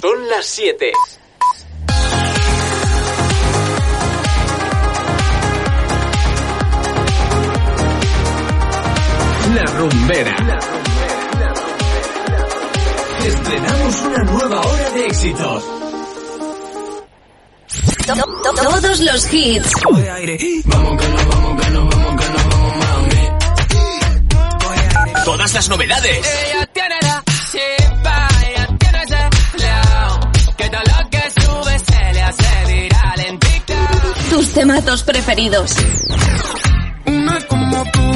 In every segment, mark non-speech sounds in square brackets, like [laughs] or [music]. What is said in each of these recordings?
Son las 7. La rumbera. Estrenamos una nueva hora de éxitos. Todos los hits. Todas las novedades. Ella tiene la chispa, ella tiene ese flow, que todo lo que sube se le hace viral en TikTok. Tus tematos preferidos. Una como tú,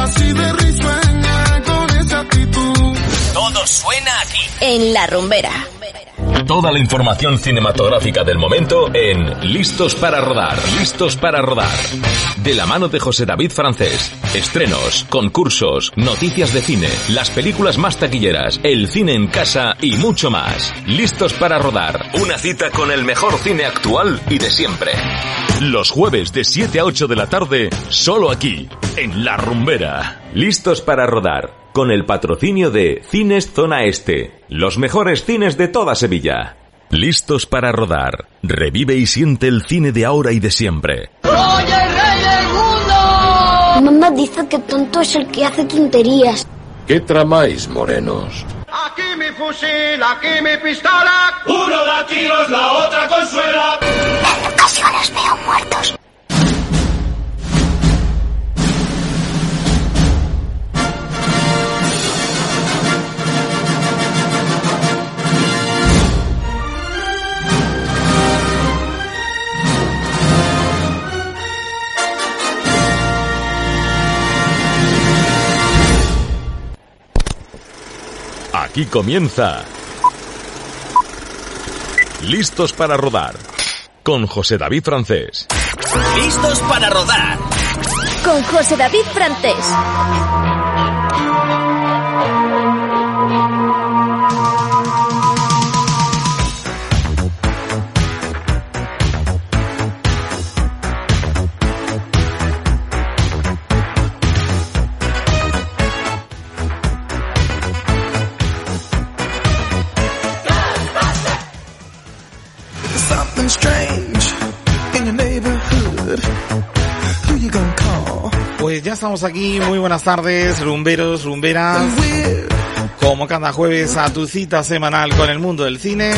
así de risueña, con esa actitud. Todo suena aquí. En La Rumbera. Toda la información cinematográfica del momento en Listos para Rodar. Listos para Rodar. De la mano de José David Francés. Estrenos, concursos, noticias de cine, las películas más taquilleras, el cine en casa y mucho más. Listos para Rodar. Una cita con el mejor cine actual y de siempre. Los jueves de 7 a 8 de la tarde, solo aquí, en La Rumbera. Listos para Rodar. Con el patrocinio de Cines Zona Este. Los mejores cines de toda Sevilla. Listos para rodar. Revive y siente el cine de ahora y de siempre. Mamá dice que tonto es el que hace tonterías. ¿Qué tramáis, morenos? Aquí mi fusil, aquí mi pistola. Uno da tiros, la otra Aquí comienza. Listos para rodar. Con José David Francés. Listos para rodar. Con José David Francés. Estamos aquí, muy buenas tardes, rumberos, rumberas. Como cada jueves a tu cita semanal con el mundo del cine.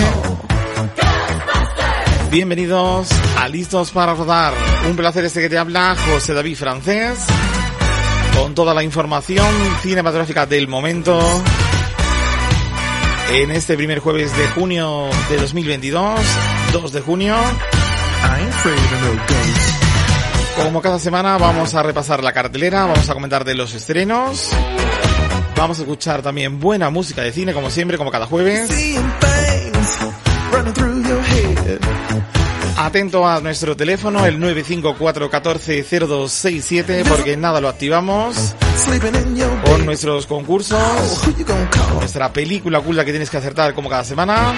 Bienvenidos a Listos para Rodar. Un placer este que te habla José David Francés. Con toda la información cinematográfica del momento. En este primer jueves de junio de 2022, 2 de junio. Como cada semana vamos a repasar la cartelera, vamos a comentar de los estrenos. Vamos a escuchar también buena música de cine, como siempre, como cada jueves. Atento a nuestro teléfono, el 954-140267, porque nada lo activamos. Con nuestros concursos, nuestra película oculta que tienes que acertar como cada semana.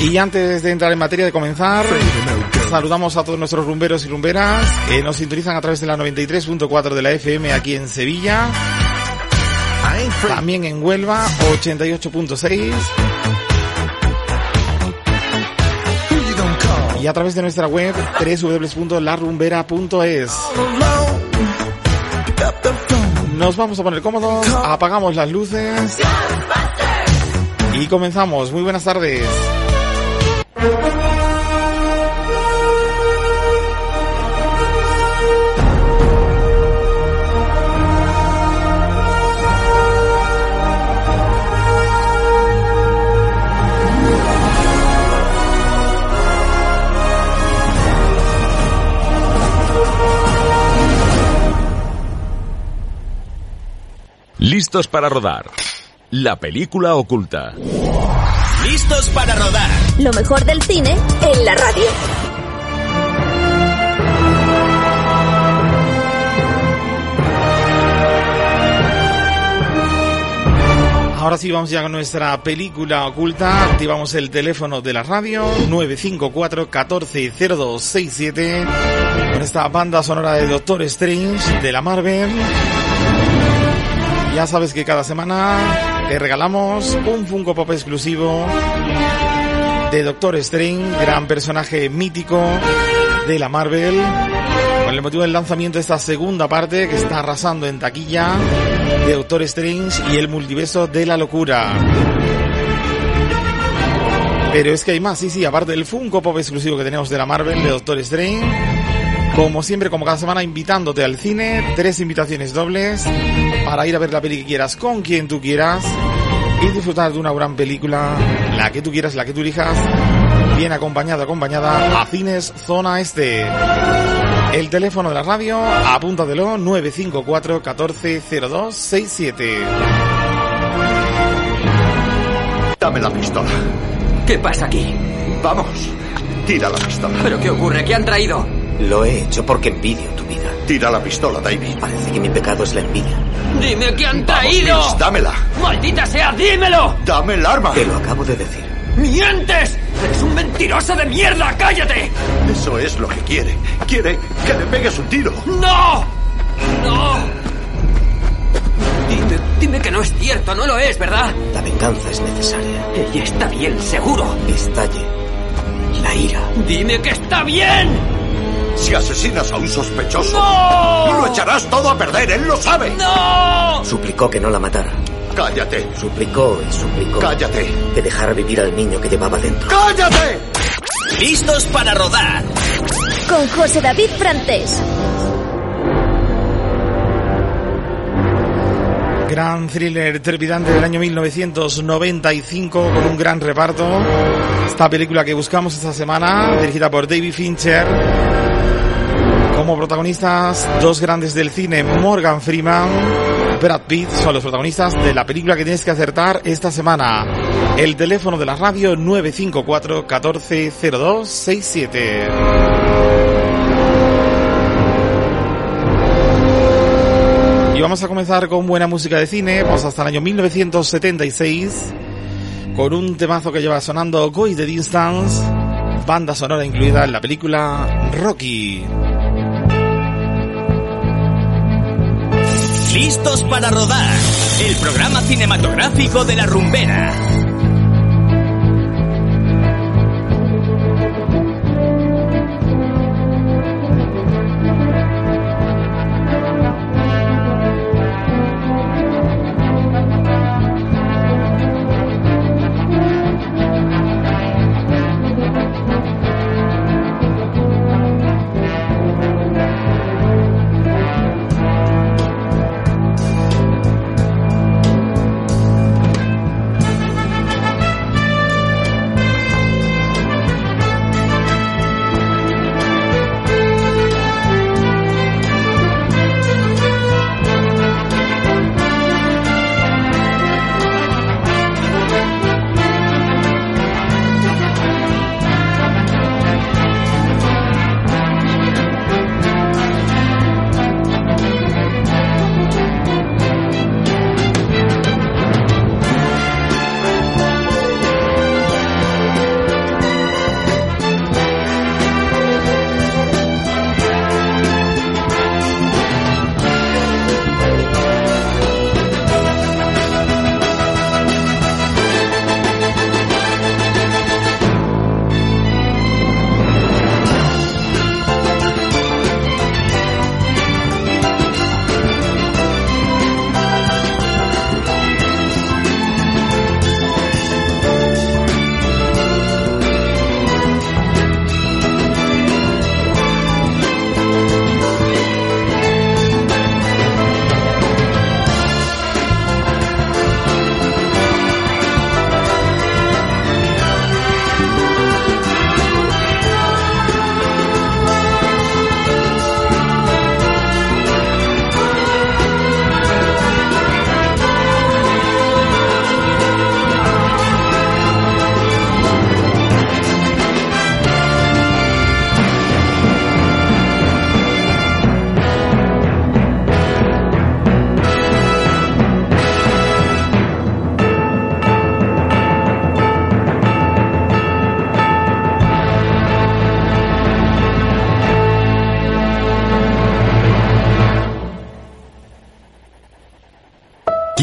Y antes de entrar en materia de comenzar, saludamos a todos nuestros rumberos y rumberas que nos sintonizan a través de la 93.4 de la FM aquí en Sevilla. También en Huelva, 88.6. Who you gonna call? Y a través de nuestra web, www.larumbera.es. Nos vamos a poner cómodos, apagamos las luces. Y comenzamos. Muy buenas tardes. Listos para rodar. La película oculta. Listos para rodar. Lo mejor del cine en la radio. Ahora sí, vamos ya con nuestra película oculta. Activamos el teléfono de la radio 954 140267 con esta banda sonora de Doctor Strange de la Marvel. Ya sabes que cada semana te regalamos un Funko Pop exclusivo de Doctor Strange, gran personaje mítico de la Marvel, con el motivo del lanzamiento de esta segunda parte que está arrasando en taquilla de Doctor Strange y el multiverso de la locura. Pero es que hay más, sí, sí, aparte del Funko Pop exclusivo que tenemos de la Marvel, de Doctor Strange, como siempre, como cada semana, invitándote al cine, tres invitaciones dobles para ir a ver la peli que quieras con quien tú quieras y disfrutar de una gran película, la que tú quieras, la que tú elijas, bien acompañada, acompañada a Cines Zona Este. El teléfono de la radio, apúntatelo, 954 140267. Dame la pistola. ¿Qué pasa aquí? Vamos, tira la pistola. ¿Pero qué ocurre? ¿Qué han traído? Lo he hecho porque envidio tu vida. Tira la pistola, David. Parece que mi pecado es la envidia. ¡Dime qué han Vamos, traído! Mills, dámela. ¡Maldita sea, dímelo! Dame el arma. Te lo acabo de decir. ¡Mientes! ¡Eres un mentiroso de mierda! ¡Cállate! Eso es lo que quiere. Quiere que le pegues un tiro. ¡No! ¡No! Dime, dime que no es cierto, no lo es, ¿verdad? La venganza es necesaria. Ella está bien, seguro. Estalle la ira. ¡Dime que está bien! Si asesinas a un sospechoso, ¡No! lo echarás todo a perder. Él lo sabe. ¡No! Suplicó que no la matara. Cállate. Suplicó y suplicó Cállate. que dejara vivir al niño que llevaba dentro. ¡Cállate! Listos para rodar. Con José David Frantés. Gran thriller trepidante del año 1995 con un gran reparto. Esta película que buscamos esta semana, dirigida por David Fincher. Como protagonistas, dos grandes del cine, Morgan Freeman, Brad Pitt, son los protagonistas de la película que tienes que acertar esta semana. El teléfono de la radio 954 140267. Y vamos a comenzar con buena música de cine. Vamos hasta el año 1976 con un temazo que lleva sonando Go the Distance, banda sonora incluida en la película Rocky. Listos para rodar. El programa cinematográfico de la rumbera.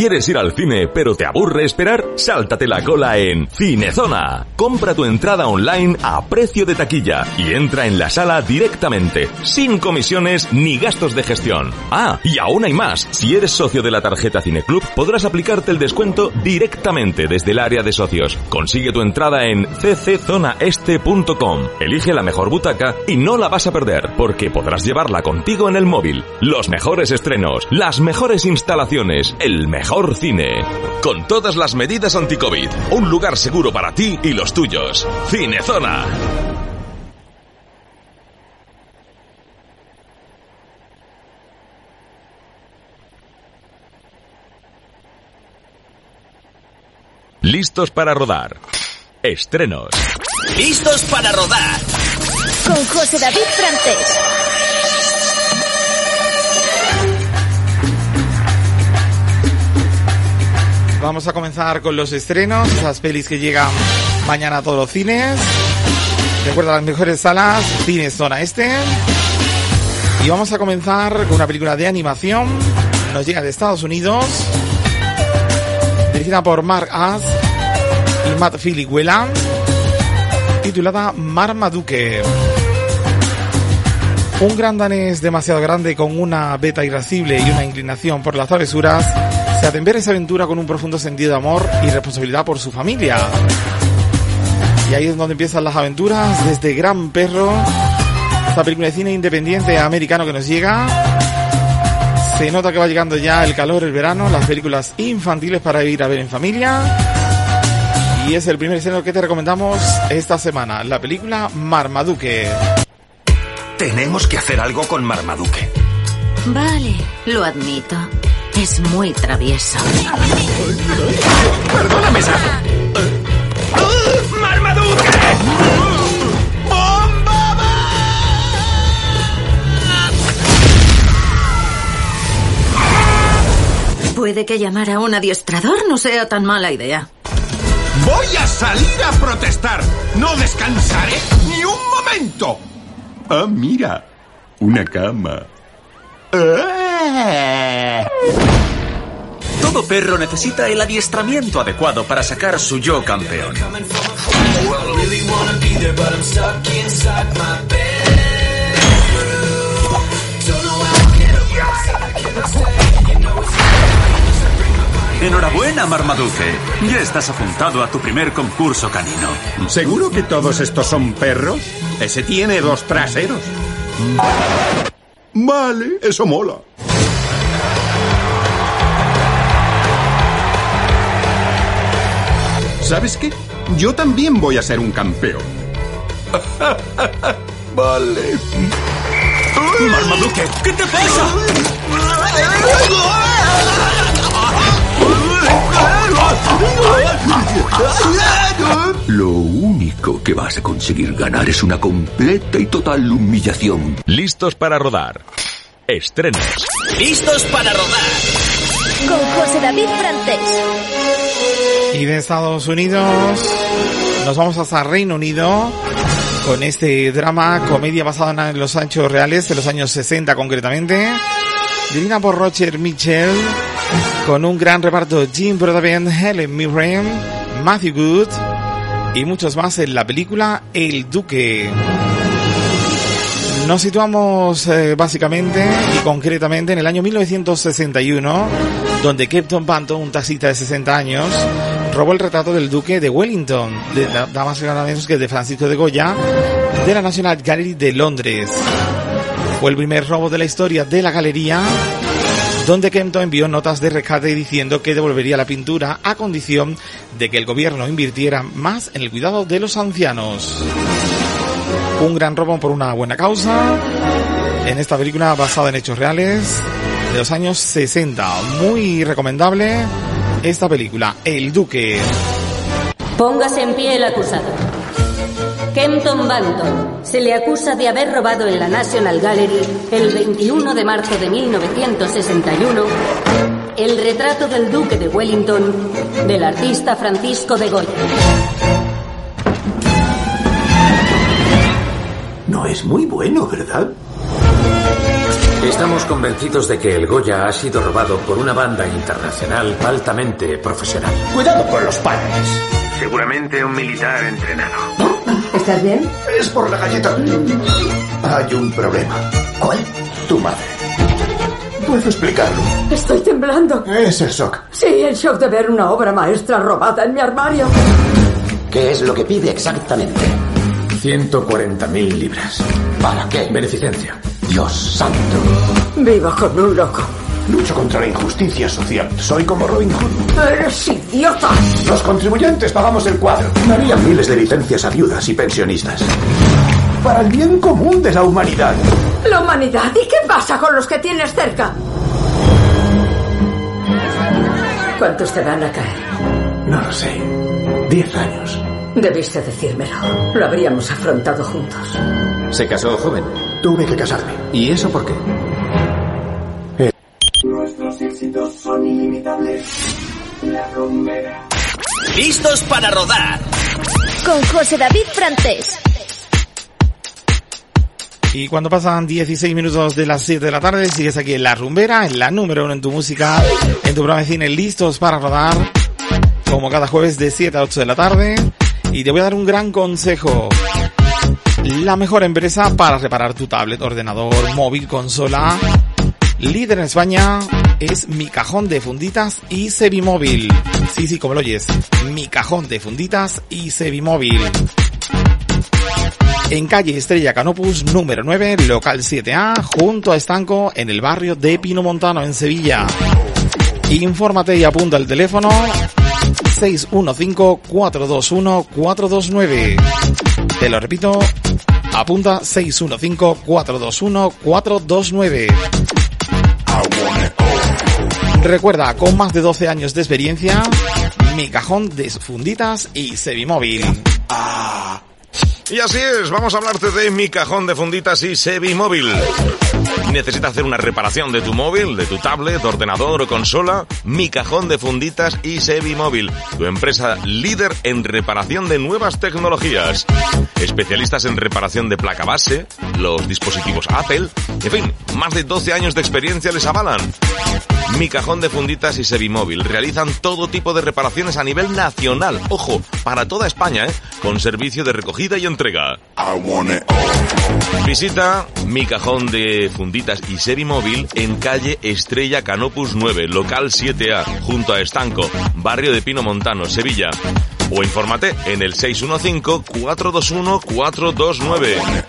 ¿Quieres ir al cine pero te aburre esperar? Sáltate la cola en Cinezona. Compra tu entrada online a precio de taquilla y entra en la sala directamente, sin comisiones ni gastos de gestión. Ah, y aún hay más. Si eres socio de la tarjeta Cineclub, podrás aplicarte el descuento directamente desde el área de socios. Consigue tu entrada en cczonaeste.com. Elige la mejor butaca y no la vas a perder, porque podrás llevarla contigo en el móvil. Los mejores estrenos, las mejores instalaciones, el mejor cine. Con todas las medidas anti-COVID. Un lugar seguro para ti y los tuyos. Cinezona. Listos para rodar. Estrenos. Listos para rodar. Con José David Frantés. Vamos a comenzar con los estrenos, esas pelis que llegan mañana a todos los cines. Recuerda las mejores salas, Cines Zona Este. Y vamos a comenzar con una película de animación. Nos llega de Estados Unidos. Dirigida por Mark As y Matt Filiguela. Titulada Marmaduke. Un gran danés demasiado grande con una beta irascible y una inclinación por las travesuras se ver esa aventura con un profundo sentido de amor y responsabilidad por su familia. Y ahí es donde empiezan las aventuras desde Gran Perro, esta película de cine independiente americano que nos llega. Se nota que va llegando ya el calor, el verano, las películas infantiles para ir a ver en familia. Y es el primer escenario que te recomendamos esta semana, la película Marmaduke. Tenemos que hacer algo con Marmaduke. Vale, lo admito. Es muy travieso. Perdóname, Sam. ¡Marmaduke! Puede que llamar a un adiestrador no sea tan mala idea. Voy a salir a protestar. No descansaré ni un momento. Ah, mira. Una cama. Eh. Todo perro necesita el adiestramiento adecuado para sacar su yo campeón. Enhorabuena, Marmaduke. Ya estás apuntado a tu primer concurso canino. ¿Seguro que todos estos son perros? Ese tiene dos traseros. Vale, eso mola. ¿Sabes qué? Yo también voy a ser un campeón. [laughs] vale. Marmaduke, ¿qué te pasa? Lo único que vas a conseguir ganar es una completa y total humillación. Listos para rodar. Estrenos. Listos para rodar. Con José David Frantés. Y de Estados Unidos nos vamos hasta Reino Unido con este drama, comedia basada en los hechos reales de los años 60 concretamente. Dirigida por Roger Mitchell con un gran reparto Jim Broadbent, Helen Mirren, Matthew Good y muchos más en la película El Duque. Nos situamos eh, básicamente y concretamente en el año 1961, donde Captain Panto, un taxista de 60 años, robó el retrato del Duque de Wellington, de más y nada menos que de Francisco de Goya, de la National Gallery de Londres. Fue el primer robo de la historia de la galería donde Kempton envió notas de rescate diciendo que devolvería la pintura a condición de que el gobierno invirtiera más en el cuidado de los ancianos. Un gran robo por una buena causa en esta película basada en hechos reales de los años 60. Muy recomendable esta película, El Duque. Póngase en pie el acusado. Kenton Banton se le acusa de haber robado en la National Gallery el 21 de marzo de 1961 el retrato del duque de Wellington del artista Francisco de Goya. No es muy bueno, ¿verdad? Estamos convencidos de que el Goya ha sido robado por una banda internacional altamente profesional. Cuidado con los padres. Seguramente un militar entrenado. ¿Estás bien? Es por la galleta. Hay un problema. ¿Cuál? Tu madre. Puedo explicarlo. Estoy temblando. Es el shock. Sí, el shock de ver una obra maestra robada en mi armario. ¿Qué es lo que pide exactamente? 140.000 libras. ¿Para qué? Beneficencia. Dios santo. Vivo con un loco. Lucho contra la injusticia social. Soy como Robin Hood. ¡Eres idiota! Los contribuyentes pagamos el cuadro. Daría miles de licencias a viudas y pensionistas. Para el bien común de la humanidad. ¿La humanidad? ¿Y qué pasa con los que tienes cerca? ¿Cuántos te van a caer? No lo sé. Diez años. Debiste decírmelo. Lo habríamos afrontado juntos. ¿Se casó joven? Tuve que casarme. ¿Y eso por qué? Nuestros éxitos son ilimitables. La rumbera. Listos para rodar. Con José David Frantés. Y cuando pasan 16 minutos de las 7 de la tarde, sigues aquí en La Rumbera, en la número uno en tu música, en tu programa de cine Listos para Rodar, como cada jueves de 7 a 8 de la tarde. Y te voy a dar un gran consejo. La mejor empresa para reparar tu tablet, ordenador, móvil, consola, líder en España, es Mi Cajón de Funditas y Sevimóvil. Sí, sí, como lo oyes. Mi Cajón de Funditas y Sevimóvil en calle Estrella Canopus número 9, local 7A, junto a Estanco, en el barrio de Pino Montano, en Sevilla. Infórmate y apunta el teléfono 615-421-429. Te lo repito, apunta 615-421-429. Recuerda, con más de 12 años de experiencia, mi cajón de funditas y Sevimóvil. Y así es, vamos a hablarte de mi cajón de funditas y Sevimóvil. ¿Necesitas hacer una reparación de tu móvil, de tu tablet, ordenador o consola? Mi cajón de funditas y Sevimóvil, tu empresa líder en reparación de nuevas tecnologías. Especialistas en reparación de placa base, los dispositivos Apple, en fin, más de 12 años de experiencia les avalan. Mi cajón de funditas y Sevimóvil realizan todo tipo de reparaciones a nivel nacional, ojo, para toda España, ¿eh? con servicio de recogida y entrega. Visita mi cajón de funditas y Sevimóvil en calle Estrella Canopus 9, local 7A, junto a Estanco, barrio de Pino Montano, Sevilla. O infórmate en el 615-421-429.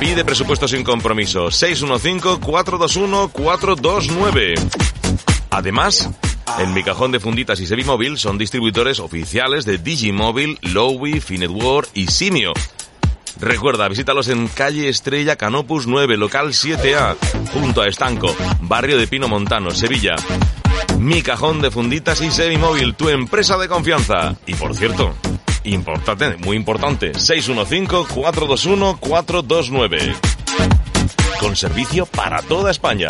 Pide presupuesto sin compromiso. 615-421-429. Además, en mi cajón de funditas y Sevimóvil son distribuidores oficiales de Digimóvil, Lowy, Finetwork y Simio. Recuerda, visítalos en calle Estrella Canopus 9, local 7A, junto a Estanco, barrio de Pino Montano, Sevilla. Mi cajón de funditas y Sevimóvil, tu empresa de confianza. Y por cierto, importante, muy importante, 615-421-429. Con servicio para toda España.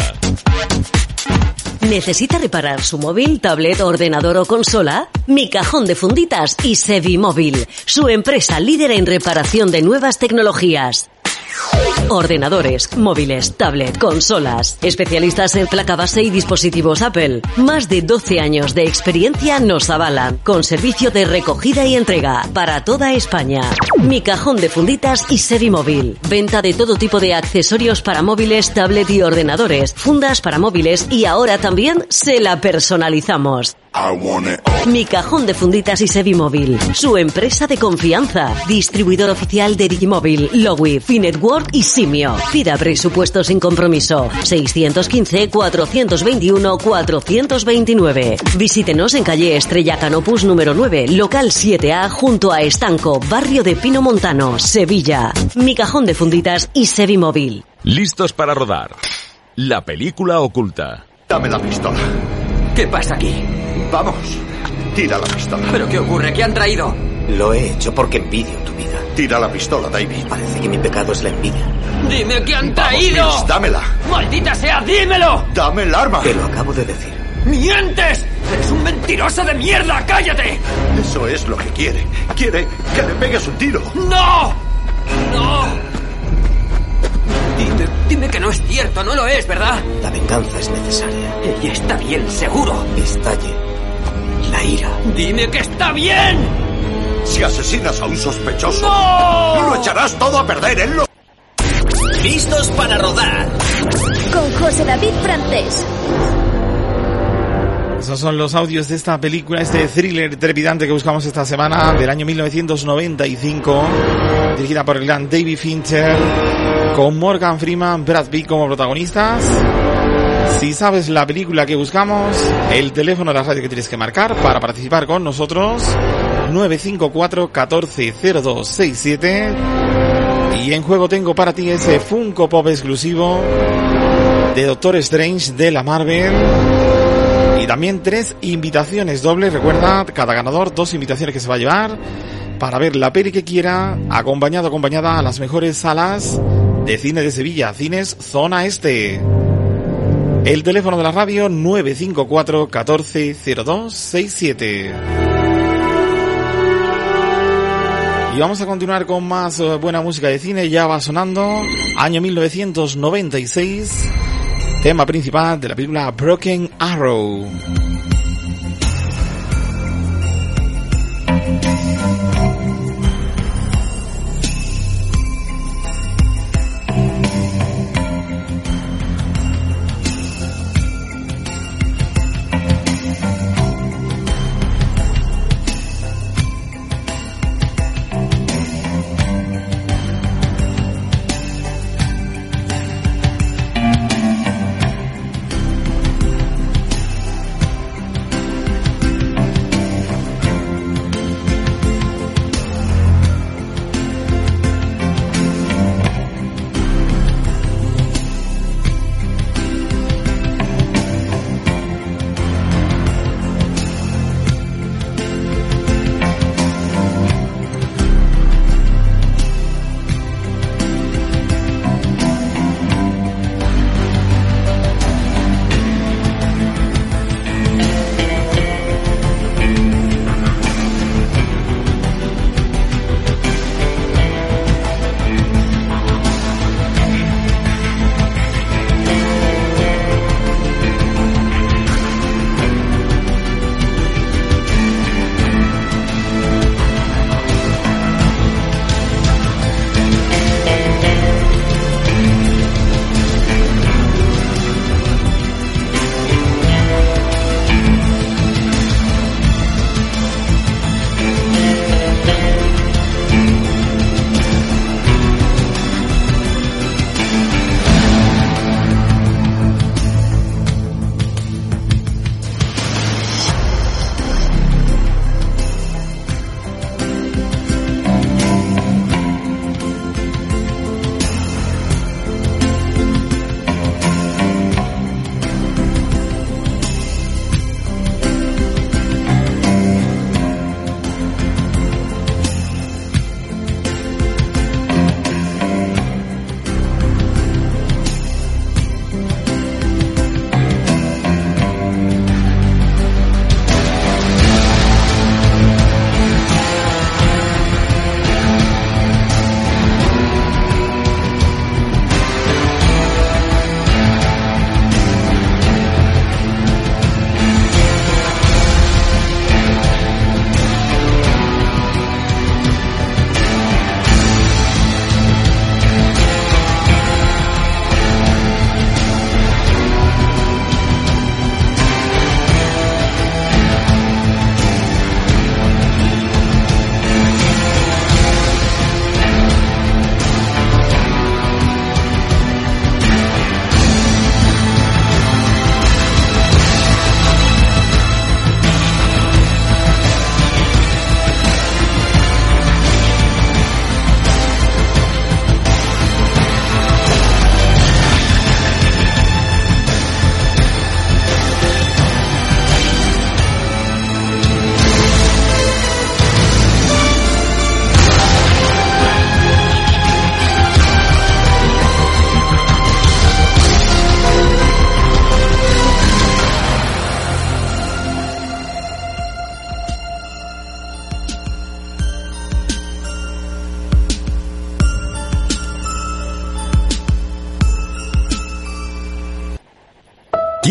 ¿Necesita reparar su móvil, tablet, ordenador o consola? Mi cajón de funditas y Sevimóvil, su empresa líder en reparación de nuevas tecnologías. Ordenadores, móviles, tablet, consolas. Especialistas en placa base y dispositivos Apple. Más de 12 años de experiencia nos avalan. Con servicio de recogida y entrega para toda España. Mi cajón de funditas y Sevimóvil. Venta de todo tipo de accesorios para móviles, tablet y ordenadores. Fundas para móviles y ahora también se la personalizamos. Mi cajón de funditas y Sevimóvil. Su empresa de confianza. Distribuidor oficial de Digimóvil, Lowy, Finetwork y Simio. Pida presupuesto sin compromiso. 615-421-429. Visítenos en calle Estrella Canopus número 9, local 7A, junto a Estanco, barrio de Pino Montano, Sevilla. Mi cajón de funditas y Sevimóvil. Listos para rodar. La película oculta. Dame la pistola. ¿Qué pasa aquí? Vamos. Tira la pistola. ¿Pero qué ocurre? ¿Qué han traído? Lo he hecho porque envidio tu vida. Tira la pistola, David. Parece que mi pecado es la envidia. ¡Dime qué han Vamos, traído! Mills, dámela. ¡Maldita sea, dímelo! Dame el arma. Te lo acabo de decir. ¡Mientes! ¡Eres un mentiroso de mierda! ¡Cállate! Eso es lo que quiere. Quiere que le pegues un tiro. ¡No! ¡No! Dime, dime que no No es cierto, no lo es, ¿verdad? La venganza es necesaria. Ella está bien, seguro. Estalle la ira. ¡Dime que está bien! Si asesinas a un sospechoso, ¡No! lo echarás todo a perder. Él lo... Listos para rodar. Con José David Francés. Esos son los audios de esta película, este thriller trepidante que buscamos esta semana del año 1995, dirigida por el gran David Fincher, con Morgan Freeman, Brad Pitt como protagonistas. Si sabes la película que buscamos, el teléfono de la radio que tienes que marcar para participar con nosotros, 954 140267 y en juego tengo para ti ese Funko Pop exclusivo de Doctor Strange de la Marvel. Y también tres invitaciones dobles. Recuerda, cada ganador dos invitaciones que se va a llevar para ver la peli que quiera, acompañado, acompañada a las mejores salas de cine de Sevilla, Cines Zona Este. El teléfono de la radio 954 140267. Y vamos a continuar con más eh, buena música de cine. Ya va sonando. Año 1996. Tema principal de la película Broken Arrow.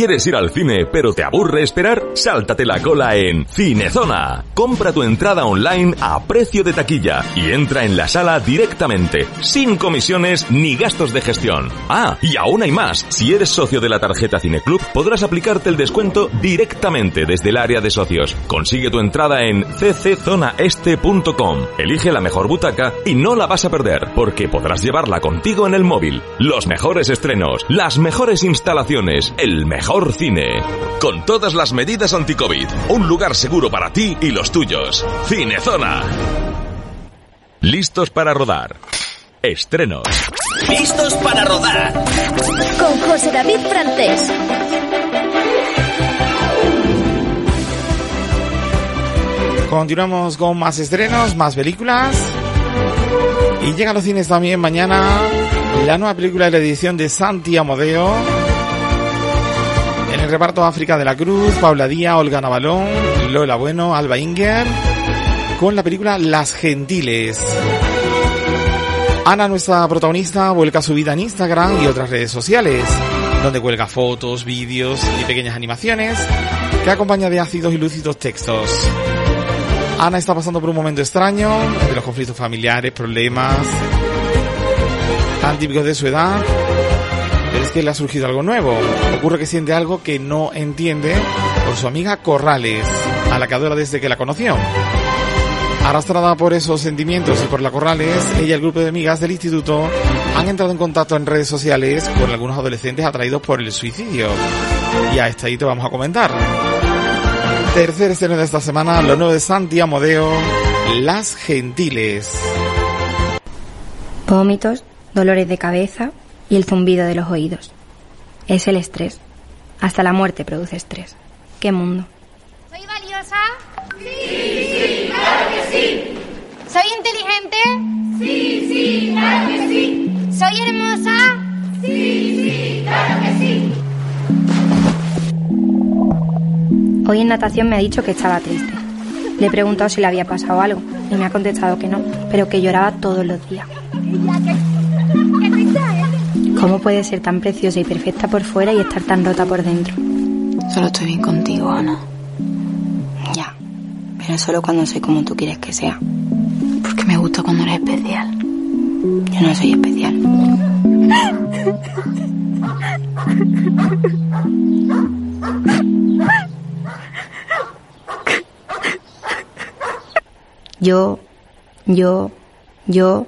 ¿Quieres ir al cine pero te aburre esperar? Sáltate la cola en Cinezona. Compra tu entrada online a precio de taquilla y entra en la sala directamente, sin comisiones ni gastos de gestión. Ah, y aún hay más. Si eres socio de la tarjeta Cineclub, podrás aplicarte el descuento directamente desde el área de socios. Consigue tu entrada en cczonaeste.com. Elige la mejor butaca y no la vas a perder, porque podrás llevarla contigo en el móvil. Los mejores estrenos, las mejores instalaciones, el mejor cine. Con todas las medidas anti-COVID. Un lugar seguro para ti y los tuyos. Cinezona. Listos para rodar. Estrenos. Listos para rodar. Con José David Frantés. Continuamos con más estrenos, más películas. Y llega a los cines también mañana la nueva película de la edición de Santi Amodeo. El reparto África de la Cruz, Paula Díaz, Olga Navalón, Lola Bueno, Alba Inger. Con la película Las Gentiles. Ana, nuestra protagonista, vuelca su vida en Instagram y otras redes sociales, donde cuelga fotos, vídeos y pequeñas animaciones que acompaña de ácidos y lúcidos textos. Ana está pasando por un momento extraño, de los conflictos familiares, problemas tan típicos de su edad, es que le ha surgido algo nuevo. Ocurre que siente algo que no entiende por su amiga Corrales, a la que adora desde que la conoció. Arrastrada por esos sentimientos y por la Corrales, ella y el grupo de amigas del instituto han entrado en contacto en redes sociales con algunos adolescentes atraídos por el suicidio. Y a este te vamos a comentar. Tercer estreno de esta semana, lo nuevo de Santi Amodeo, Las Gentiles. Vómitos, dolores de cabeza y el zumbido de los oídos. Es el estrés. Hasta la muerte produce estrés. ¿Qué mundo? ¿Soy valiosa? Sí, sí, claro que sí. ¿Soy inteligente? Sí, sí, claro que sí. ¿Soy hermosa? Sí, sí, claro que sí. Hoy en natación me ha dicho que estaba triste. Le he preguntado si le había pasado algo y me ha contestado que no, pero que lloraba todos los días. ¿Cómo puede ser tan preciosa y perfecta por fuera y estar tan rota por dentro? Solo estoy bien contigo, Ana. Ya. Pero solo cuando soy como tú quieres que sea. Porque me gusta cuando eres especial. Yo no soy especial. Yo, yo, yo.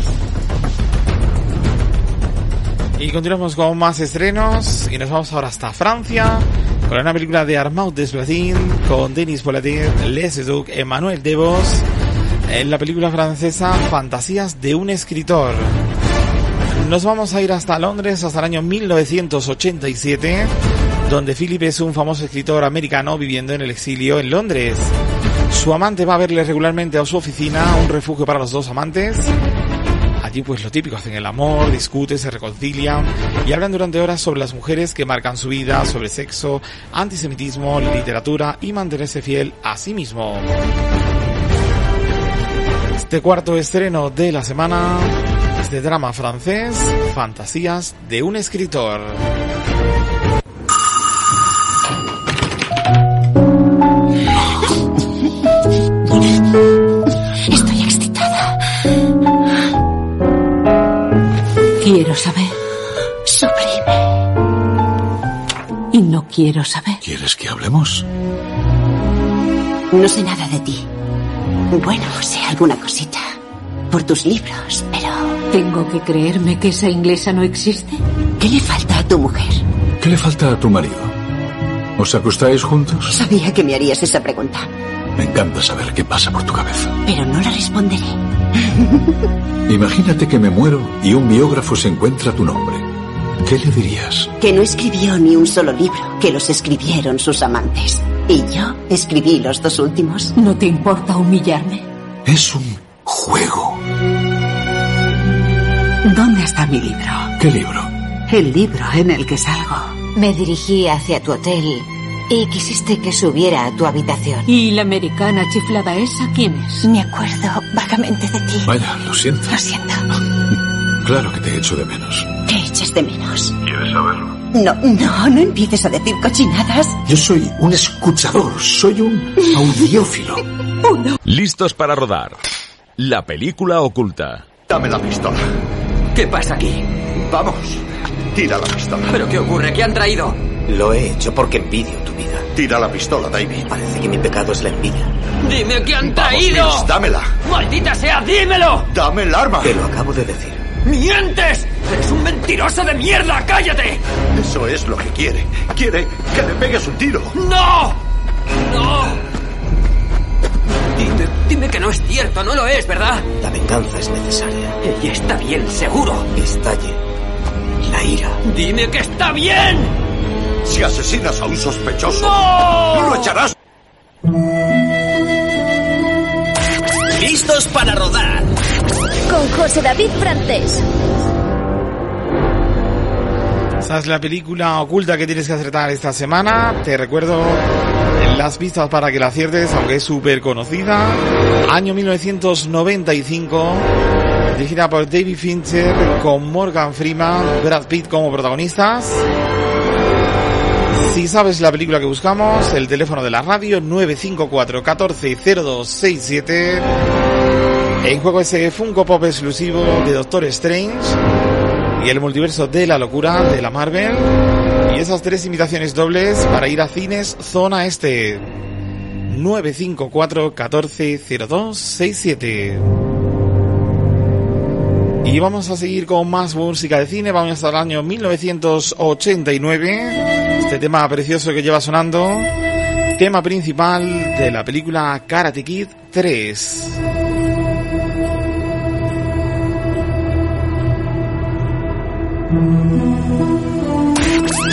Y continuamos con más estrenos y nos vamos ahora hasta Francia con una película de Armand Desplatine con Denis Poitier, Les Duc, Emmanuel Devos en la película francesa Fantasías de un escritor. Nos vamos a ir hasta Londres hasta el año 1987 donde Philip es un famoso escritor americano viviendo en el exilio en Londres. Su amante va a verle regularmente a su oficina, un refugio para los dos amantes. Allí pues lo típico, hacen el amor, discuten, se reconcilian y hablan durante horas sobre las mujeres que marcan su vida, sobre sexo, antisemitismo, literatura y mantenerse fiel a sí mismo. Este cuarto estreno de la semana es de drama francés, Fantasías de un escritor. Quiero saber. Suprime. Y no quiero saber. ¿Quieres que hablemos? No sé nada de ti. Bueno, sé alguna cosita. Por tus libros, pero... ¿Tengo que creerme que esa inglesa no existe? ¿Qué le falta a tu mujer? ¿Qué le falta a tu marido? ¿Os acostáis juntos? Sabía que me harías esa pregunta, Me encanta saber qué pasa por tu cabeza. pero no la responderé. [laughs] Imagínate que me muero y un biógrafo se encuentra tu nombre. ¿Qué le dirías? Que no escribió ni un solo libro, que los escribieron sus amantes. Y yo escribí los dos últimos. ¿No te importa humillarme? Es un juego. ¿Dónde está mi libro? ¿Qué libro? El libro en el que salgo. Me dirigí hacia tu hotel y quisiste que subiera a tu habitación. ¿Y la americana chiflada esa quién es? Me acuerdo vagamente de ti. Vaya, lo siento. Lo siento. [laughs] Claro que te echo de menos. ¿Qué echas de menos? ¿Quieres saberlo? No, no, no empieces a decir cochinadas. Yo soy un escuchador, soy un audiófilo. [laughs] Listos para rodar. La película oculta. Dame la pistola. ¿Qué pasa aquí? Vamos. Tira la pistola. ¿Pero qué ocurre? ¿Qué han traído? Lo he hecho porque envidio tu vida. Tira la pistola, David. Parece que mi pecado es la envidia. ¡Dime qué han Vamos, traído! Mills, dámela. ¡Maldita sea, dímelo! Dame el arma. Te lo acabo de decir. ¡Mientes! ¡Eres un mentiroso de mierda! ¡Cállate! Eso es lo que quiere. Quiere que le pegues un tiro. ¡No! ¡No! Dime, dime que no es cierto, no lo es, ¿verdad? La venganza es necesaria. Ella está bien, seguro. Estalle la ira. ¡Dime que está bien! Si asesinas a un sospechoso, ¡No! lo echarás. Listos para rodar. Con José David Frantés. ¿Sabes la película oculta que tienes que acertar esta semana? Te recuerdo las pistas para que la aciertes, aunque es súper conocida. Año 1995, dirigida por David Fincher, con Morgan Freeman, Brad Pitt como protagonistas. Si sabes la película que buscamos, el teléfono de la radio 954 140267. En juego ese Funko Pop exclusivo de Doctor Strange y el multiverso de la locura de la Marvel. Y esas tres invitaciones dobles para ir a cines zona este. 954 140267. Y vamos a seguir con más música de cine. Vamos hasta el año 1989. Este tema precioso que lleva sonando. Tema principal de la película Karate Kid 3.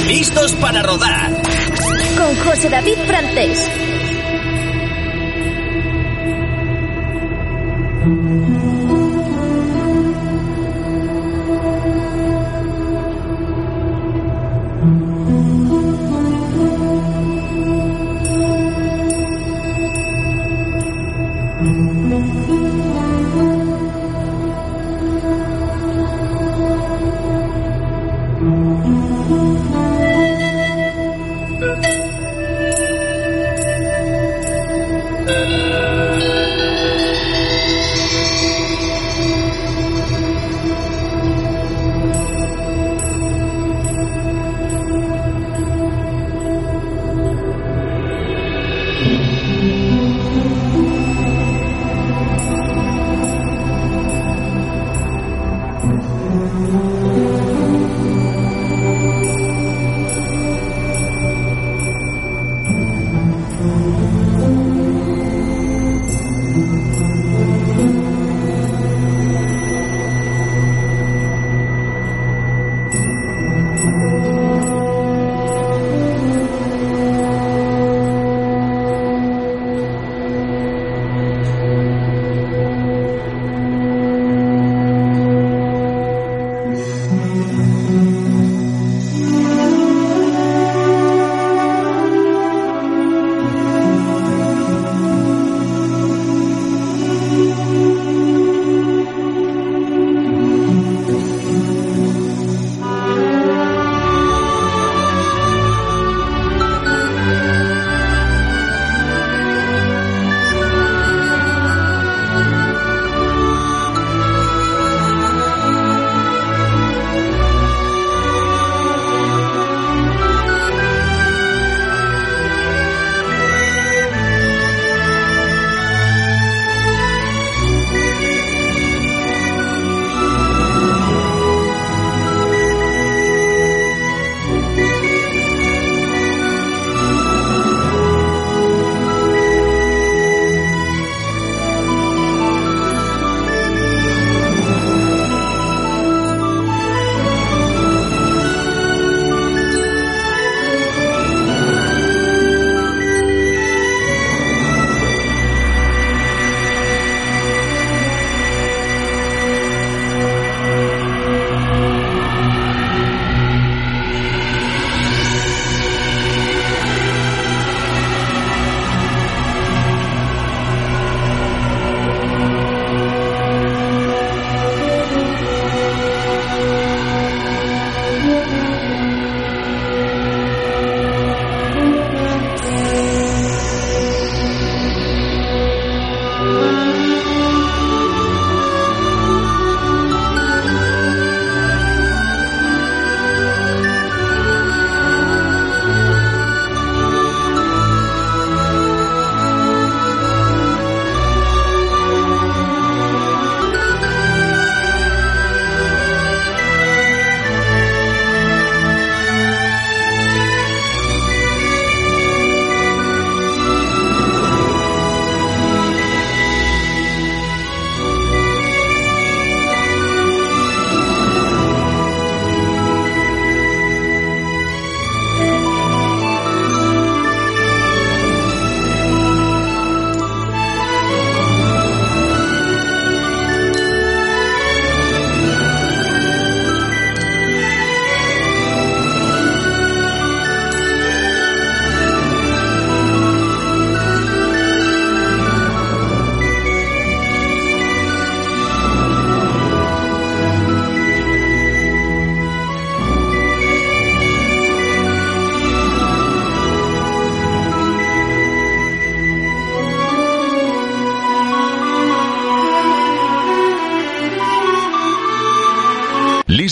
Listos para rodar. Con José David Frantés.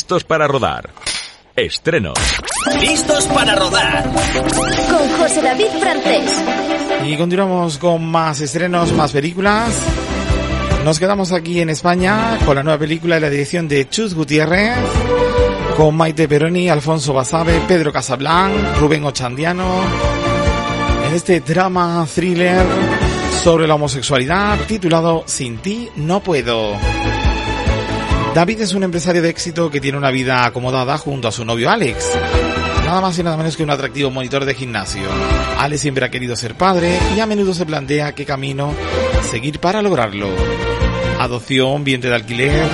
Listos para rodar. Estrenos. Listos para rodar. Con José David Frantés. Y continuamos con más estrenos, más películas. Nos quedamos aquí en España con la nueva película de la dirección de Chus Gutiérrez, con Maite Peroni, Alfonso Basabe, Pedro Casablanc, Rubén Ochandiano, en este drama thriller sobre la homosexualidad titulado Sin ti no puedo. David es un empresario de éxito que tiene una vida acomodada junto a su novio Alex. Nada más y nada menos que un atractivo monitor de gimnasio. Alex siempre ha querido ser padre y a menudo se plantea qué camino seguir para lograrlo. Adopción, vientre de alquiler.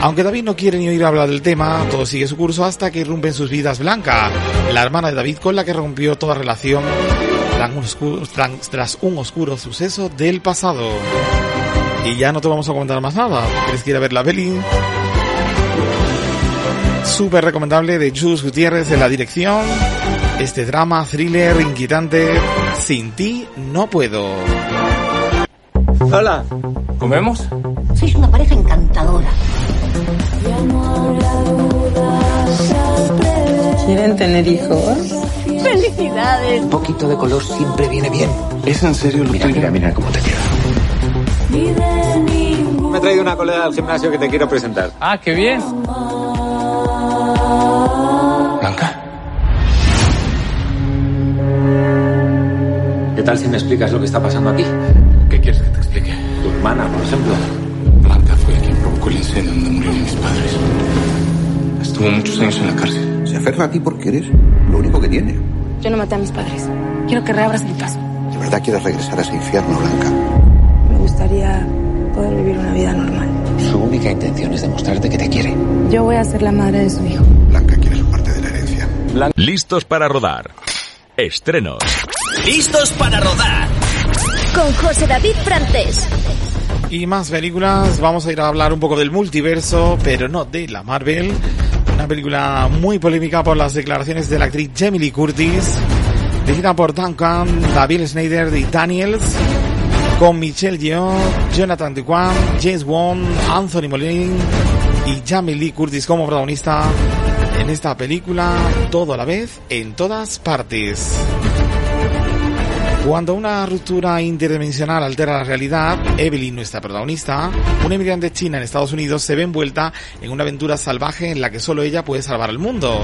Aunque David no quiere ni oír hablar del tema, todo sigue su curso hasta que irrumpe en sus vidas Blanca, la hermana de David con la que rompió toda relación tras un oscuro suceso del pasado. Y ya no te vamos a comentar más nada. ¿Quieres que ir a ver la peli? Súper recomendable de Jules Gutiérrez en la dirección. Este drama, thriller, inquietante. Sin ti no puedo. Hola, ¿comemos? Sois una pareja encantadora. ¿Quieren tener hijos? ¡Felicidades! Un poquito de color siempre viene bien. ¿Es en serio lo Mira, tuyo? mira, mira cómo te queda. Me he traído una colega al gimnasio que te quiero presentar. Ah, qué bien. Blanca. ¿Qué tal si me explicas lo que está pasando aquí? ¿Qué quieres que te explique? Tu hermana, por ejemplo. Blanca fue quien provocó el incendio donde murieron mis padres. Estuvo muchos años en la cárcel. Se aferra a ti porque eres lo único que tiene. Yo no maté a mis padres. Quiero que reabras el caso. ¿De verdad quieres regresar a ese infierno, Blanca? Gustaría poder vivir una vida normal. Su única intención es demostrarte que te quiere. Yo voy a ser la madre de su hijo. Blanca quiere su parte de la herencia. Listos para rodar. Estrenos. Listos para rodar. Con José David Frantés. Y más películas, vamos a ir a hablar un poco del multiverso, pero no de la Marvel. Una película muy polémica por las declaraciones de la actriz Jamie Lee Curtis, dirigida por Duncan, David Snyder y Daniels, con Michelle Yeoh, Jonathan Duquan, James Wong, Anthony Molin y Jamie Lee Curtis como protagonista en esta película, todo a la vez, en todas partes. Cuando una ruptura interdimensional altera la realidad, Evelyn, nuestra protagonista, una inmigrante china en Estados Unidos, se ve envuelta en una aventura salvaje en la que solo ella puede salvar al mundo.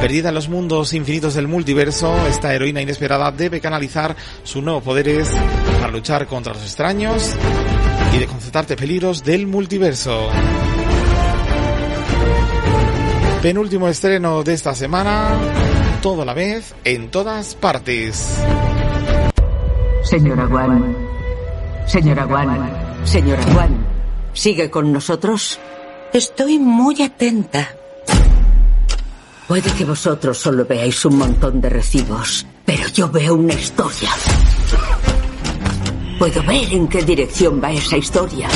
Perdida en los mundos infinitos del multiverso, esta heroína inesperada debe canalizar sus nuevos poderes para luchar contra los extraños y desconcertarte peligros del multiverso. Penúltimo estreno de esta semana, todo a la vez, en todas partes. Señora Wan. Señora Wan. Señora Wan. ¿Sigue con nosotros? Estoy muy atenta. Puede que vosotros solo veáis un montón de recibos, pero yo veo una historia. Puedo ver en qué dirección va esa historia.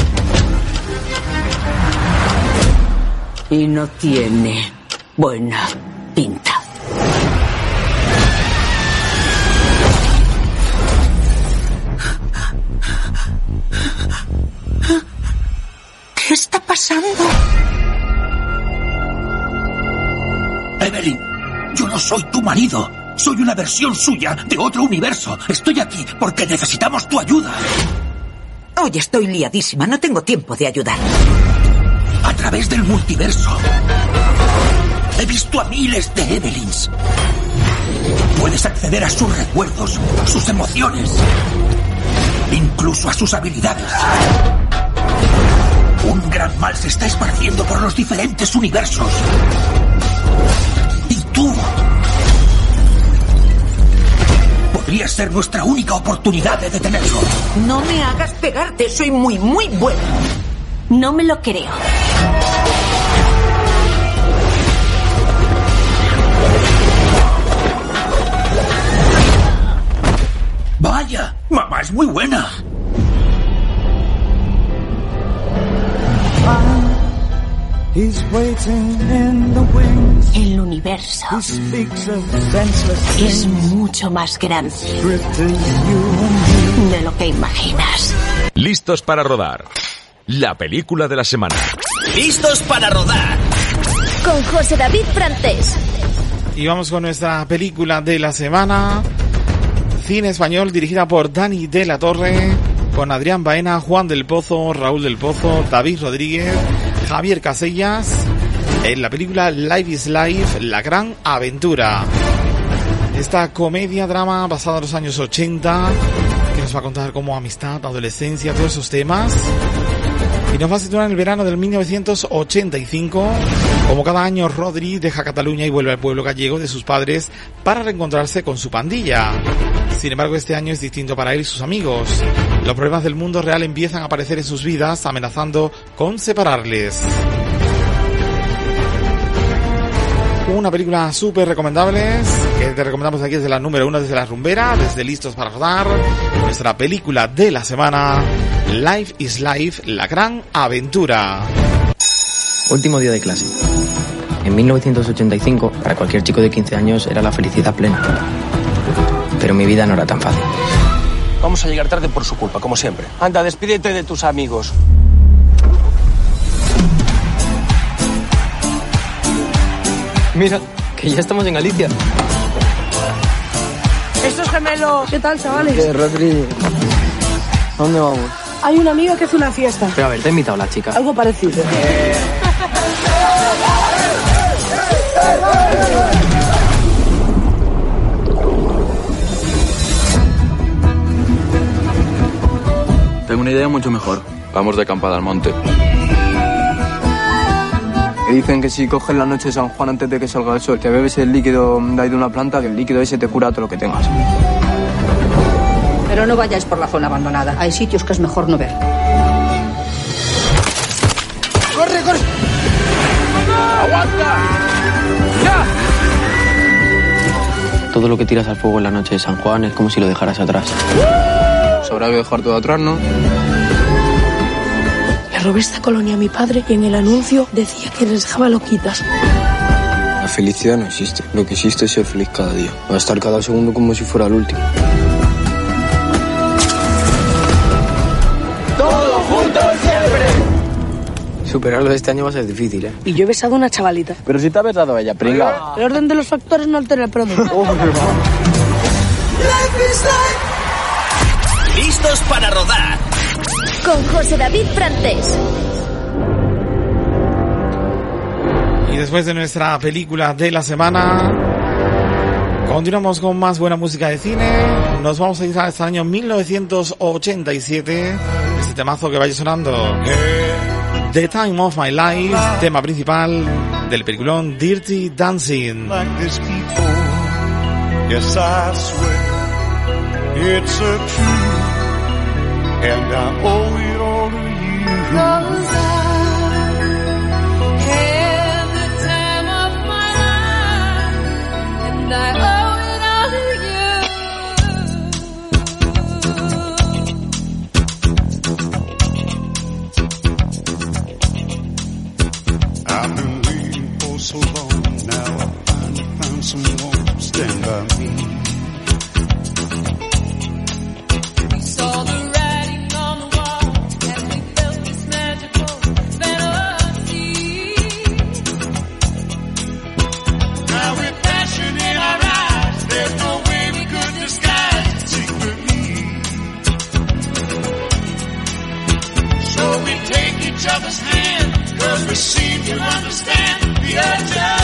Y no tiene buena pinta. ¿Qué está pasando? Evelyn, yo no soy tu marido. Soy una versión suya de otro universo. Estoy aquí porque necesitamos tu ayuda. Hoy estoy liadísima, no tengo tiempo de ayudar. A través del multiverso. He visto a miles de Evelyns. Puedes acceder a sus recuerdos, sus emociones, incluso a sus habilidades. Un gran mal se está esparciendo por los diferentes universos. Podrías ser nuestra única oportunidad de detenerlo. No me hagas pegarte, soy muy, muy buena. No me lo creo. Vaya, mamá es muy buena. El universo es mucho más grande de lo que imaginas. Listos para rodar. La película de la semana. Listos para rodar. con José David Frantés. Y vamos con nuestra película de la semana. Cine español dirigida por Dani de la Torre, con Adrián Baena, Juan del Pozo, Raúl del Pozo, David Rodríguez, Javier Casellas, en la película Life is Life, La Gran Aventura. Esta comedia drama basada en los años 80, que nos va a contar como amistad, adolescencia, todos esos temas. Y nos va a situar en el verano del 1985. Como cada año, Rodri deja Cataluña y vuelve al pueblo gallego de sus padres para reencontrarse con su pandilla. Sin embargo, este año es distinto para él y sus amigos. Los problemas del mundo real empiezan a aparecer en sus vidas, amenazando con separarles. Una película súper recomendable que te recomendamos aquí desde la número uno, desde la rumbera, desde Listos para Rodar. Nuestra película de la semana, Life is Life, la gran aventura. Último día de clase. En 1985, para cualquier chico de 15 años era la felicidad plena. Pero mi vida no era tan fácil. Vamos a llegar tarde por su culpa, como siempre. Anda, despídete de tus amigos. Mira, que ya estamos en Galicia. Estos gemelos. ¿Qué tal, chavales? ¿Qué, Rodri? ¿A dónde vamos? Hay una amiga que hace una fiesta. Pero a ver, te ha invitado la chica. Algo parecido. Tengo una idea mucho mejor. Vamos de acampada al monte. Me dicen que si coges la noche de San Juan antes de que salga el sol, te bebes el líquido de ahí de una planta, que el líquido ese te cura todo lo que tengas. Pero no vayáis por la zona abandonada. Hay sitios que es mejor no ver. ¡Corre, corre! ¡Aguanta! ¡Ya! Todo lo que tiras al fuego en la noche de San Juan es como si lo dejaras atrás. Sabrá que dejar todo atrás, ¿no? Robé esta colonia a mi padre y en el anuncio decía que les dejaba loquitas. La felicidad no existe. Lo que existe es ser feliz cada día. Va a estar cada segundo como si fuera el último. ¡Todos juntos siempre! Superarlo este año va a ser difícil, ¿eh? Y yo he besado a una chavalita. Pero si te ha besado ella, pringa. El orden de los factores no altera el producto. [laughs] Listos para rodar. Con José David Frantés. Y después de nuestra película de la semana, continuamos con más buena música de cine. Nos vamos a ir hasta el año 1987. Este temazo que vaya sonando. The Time of My Life, tema principal del peliculón Dirty Dancing. Yes, and I owe it all to you. Cause I had the time of my life, and I owe it all to you I've been waiting for so long now. I finally found someone to stand by me. Each other's hand, cause we seem to understand the urgency.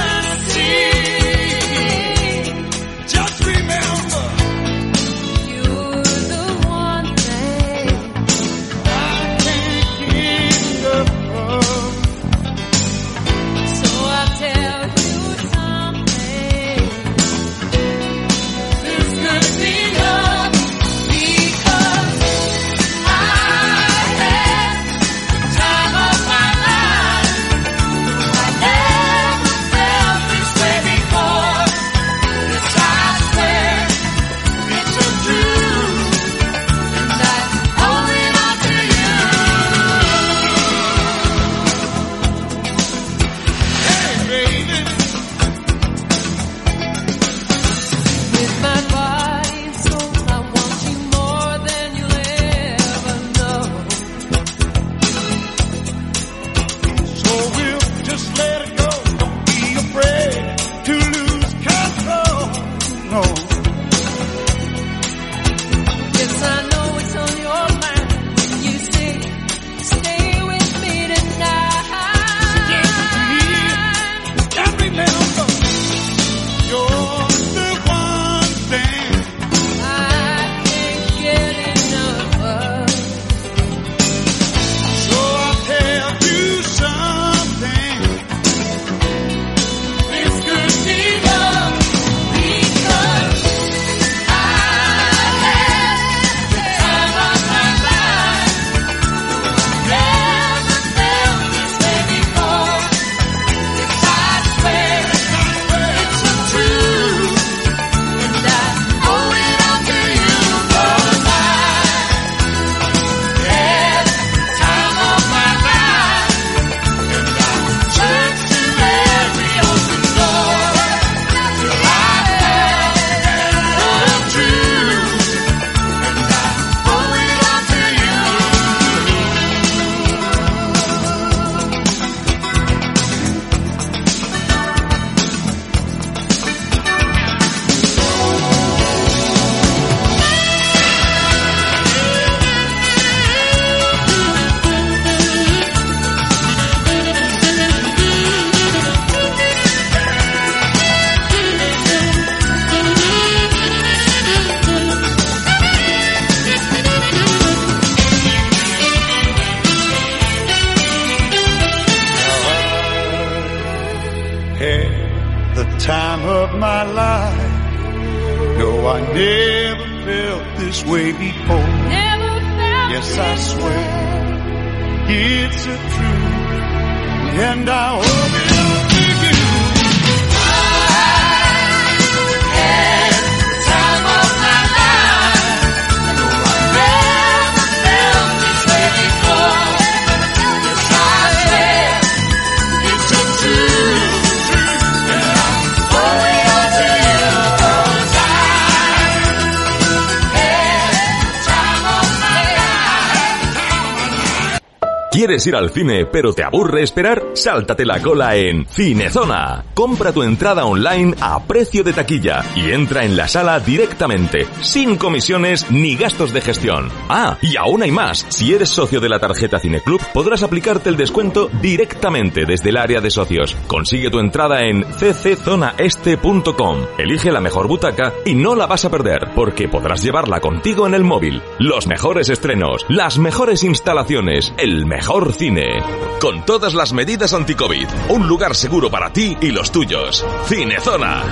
¿Quieres ir al cine pero te aburre esperar? Sáltate la cola en Cinezona. Compra tu entrada online a precio de taquilla y entra en la sala directamente, sin comisiones ni gastos de gestión. Ah, y aún hay más. Si eres socio de la tarjeta Cineclub, podrás aplicarte el descuento directamente desde el área de socios. Consigue tu entrada en cczonaeste.com. Elige la mejor butaca y no la vas a perder, porque podrás llevarla contigo en el móvil. Los mejores estrenos, las mejores instalaciones, el mejor cine. Con todas las medidas anti-COVID. Un lugar seguro para ti y los tuyos. Cinezona.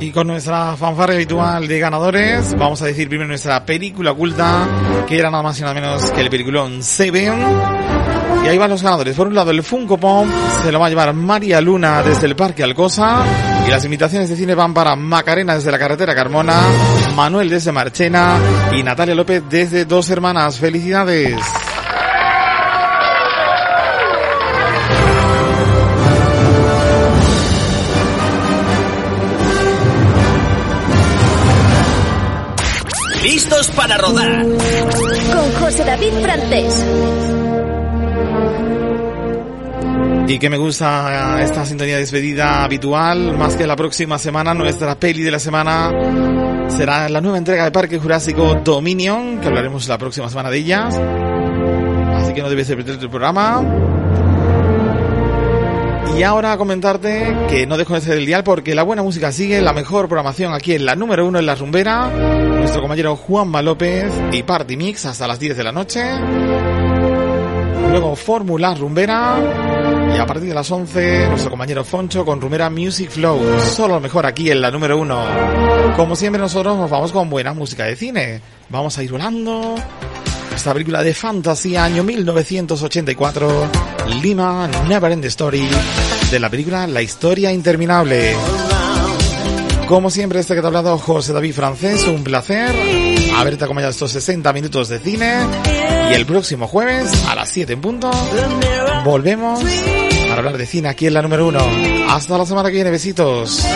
Y con nuestra fanfarria habitual de ganadores, vamos a decir primero nuestra película oculta, que era nada más y nada menos que el peliculón Seven. Y ahí van los ganadores. Por un lado, el Funko Pop se lo va a llevar María Luna desde el Parque Alcosa. Y las invitaciones de cine van para Macarena desde la carretera Carmona, Manuel desde Marchena y Natalia López desde Dos Hermanas. ¡Felicidades! ¿Listos para rodar? Con José David Frantés. Y que me gusta esta sintonía de despedida habitual, más que la próxima semana, nuestra peli de la semana será la nueva entrega de Parque Jurásico Dominion, que hablaremos la próxima semana de ella. Así que no debes de perderte el programa. Y ahora comentarte que no dejo de ser el dial porque la buena música sigue, la mejor programación aquí en la número uno en la rumbera. Nuestro compañero Juanma López y Party Mix hasta las 10 de la noche. Luego Fórmula Rumbera. Y a partir de las 11, nuestro compañero Foncho con Rumbera Music Flow. Solo lo mejor aquí en la número uno. Como siempre nosotros nos vamos con buena música de cine. Vamos a ir volando. Esta película de fantasía año 1984. Lima Never End Story. De la película La Historia Interminable. Como siempre, este que te ha hablado José David Francés, un placer haberte acompañado estos 60 minutos de cine. Y el próximo jueves, a las 7 en punto, volvemos para hablar de cine aquí en la número 1. Hasta la semana que viene, besitos.